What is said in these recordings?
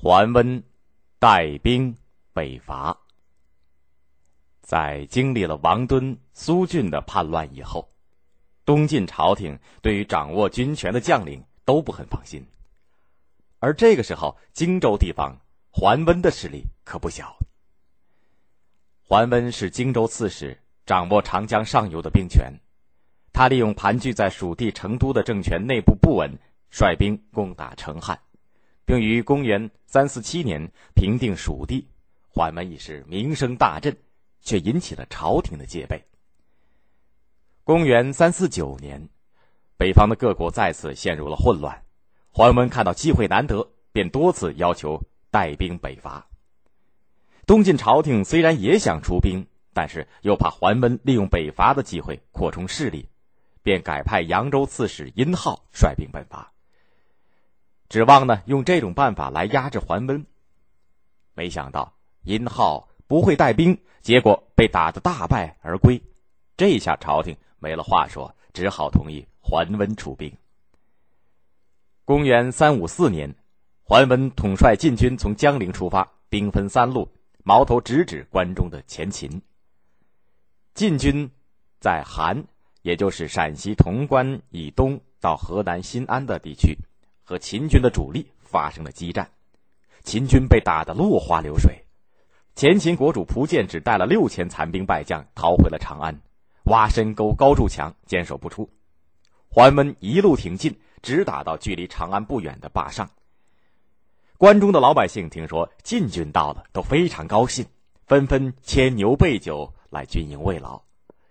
桓温带兵北伐。在经历了王敦、苏峻的叛乱以后，东晋朝廷对于掌握军权的将领都不很放心。而这个时候，荆州地方桓温的势力可不小。桓温是荆州刺史，掌握长江上游的兵权。他利用盘踞在蜀地成都的政权内部不稳，率兵攻打成汉，并于公元三四七年平定蜀地。桓温已是名声大振。却引起了朝廷的戒备。公元三四九年，北方的各国再次陷入了混乱。桓温看到机会难得，便多次要求带兵北伐。东晋朝廷虽然也想出兵，但是又怕桓温利用北伐的机会扩充势力，便改派扬州刺史殷浩率兵北伐，指望呢用这种办法来压制桓温。没想到殷浩。不会带兵，结果被打得大败而归。这下朝廷没了话说，只好同意桓温出兵。公元三五四年，桓温统帅禁军从江陵出发，兵分三路，矛头直指关中的前秦。禁军在韩，也就是陕西潼关以东到河南新安的地区，和秦军的主力发生了激战，秦军被打得落花流水。前秦国主蒲建只带了六千残兵败将逃回了长安，挖深沟、高筑墙，坚守不出。桓温一路挺进，直打到距离长安不远的坝上。关中的老百姓听说晋军到了，都非常高兴，纷纷牵牛备酒来军营慰劳，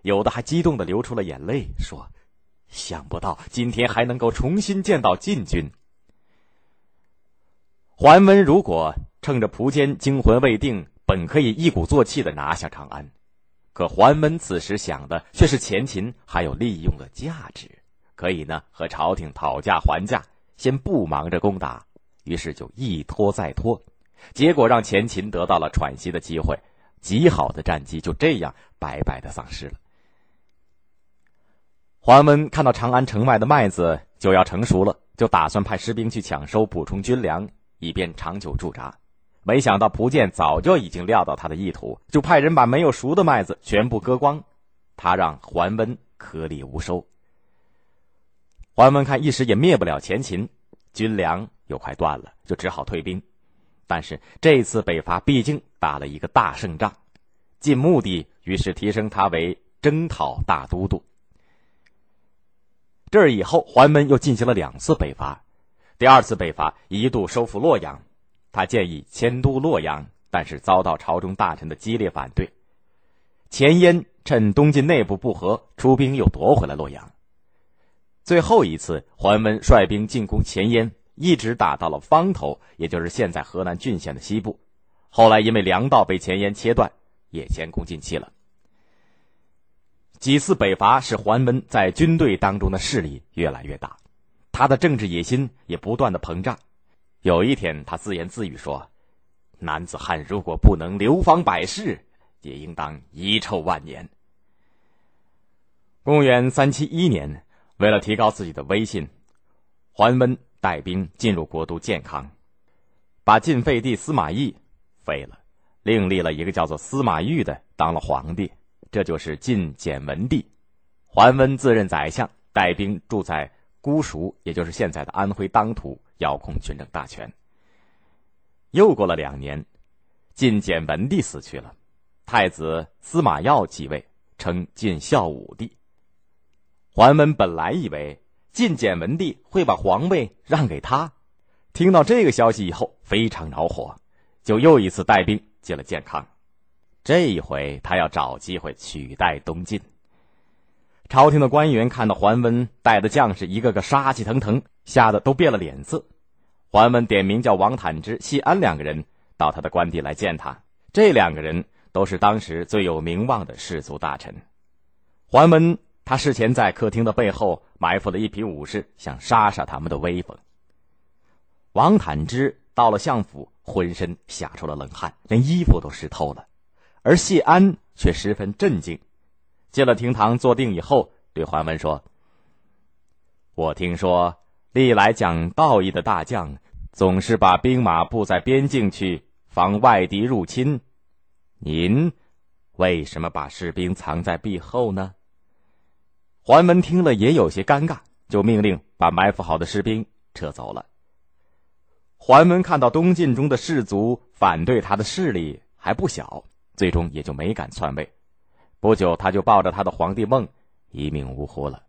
有的还激动的流出了眼泪，说：“想不到今天还能够重新见到晋军。”桓温如果趁着蒲坚惊魂未定。本可以一鼓作气的拿下长安，可桓温此时想的却是前秦还有利用的价值，可以呢和朝廷讨价还价，先不忙着攻打，于是就一拖再拖，结果让前秦得到了喘息的机会，极好的战机就这样白白的丧失了。桓温看到长安城外的麦子就要成熟了，就打算派士兵去抢收，补充军粮，以便长久驻扎。没想到蒲剑早就已经料到他的意图，就派人把没有熟的麦子全部割光，他让桓温颗粒无收。桓温看一时也灭不了前秦，军粮又快断了，就只好退兵。但是这次北伐毕竟打了一个大胜仗，晋穆帝于是提升他为征讨大都督。这以后，桓温又进行了两次北伐，第二次北伐一度收复洛阳。他建议迁都洛阳，但是遭到朝中大臣的激烈反对。前燕趁东晋内部不和，出兵又夺回了洛阳。最后一次，桓温率兵进攻前燕，一直打到了方头，也就是现在河南郡县的西部。后来因为粮道被前燕切断，也前功尽弃了。几次北伐使桓温在军队当中的势力越来越大，他的政治野心也不断的膨胀。有一天，他自言自语说：“男子汉如果不能流芳百世，也应当遗臭万年。”公元三七一年，为了提高自己的威信，桓温带兵进入国都建康，把晋废帝司马懿废了，另立了一个叫做司马昱的当了皇帝，这就是晋简文帝。桓温自任宰相，带兵住在姑孰，也就是现在的安徽当涂。遥控军政大权。又过了两年，晋简文帝死去了，太子司马曜继位，称晋孝武帝。桓温本来以为晋简文帝会把皇位让给他，听到这个消息以后非常恼火，就又一次带兵进了建康。这一回，他要找机会取代东晋。朝廷的官员看到桓温带的将士一个个杀气腾腾，吓得都变了脸色。桓温点名叫王坦之、谢安两个人到他的官邸来见他。这两个人都是当时最有名望的士族大臣。桓温他事前在客厅的背后埋伏了一批武士，想杀杀他们的威风。王坦之到了相府，浑身吓出了冷汗，连衣服都湿透了，而谢安却十分镇静。进了厅堂坐定以后，对桓温说：“我听说，历来讲道义的大将，总是把兵马布在边境去，防外敌入侵。您为什么把士兵藏在壁后呢？”桓文听了也有些尴尬，就命令把埋伏好的士兵撤走了。桓文看到东晋中的士族反对他的势力还不小，最终也就没敢篡位。不久，他就抱着他的皇帝梦一命呜呼了。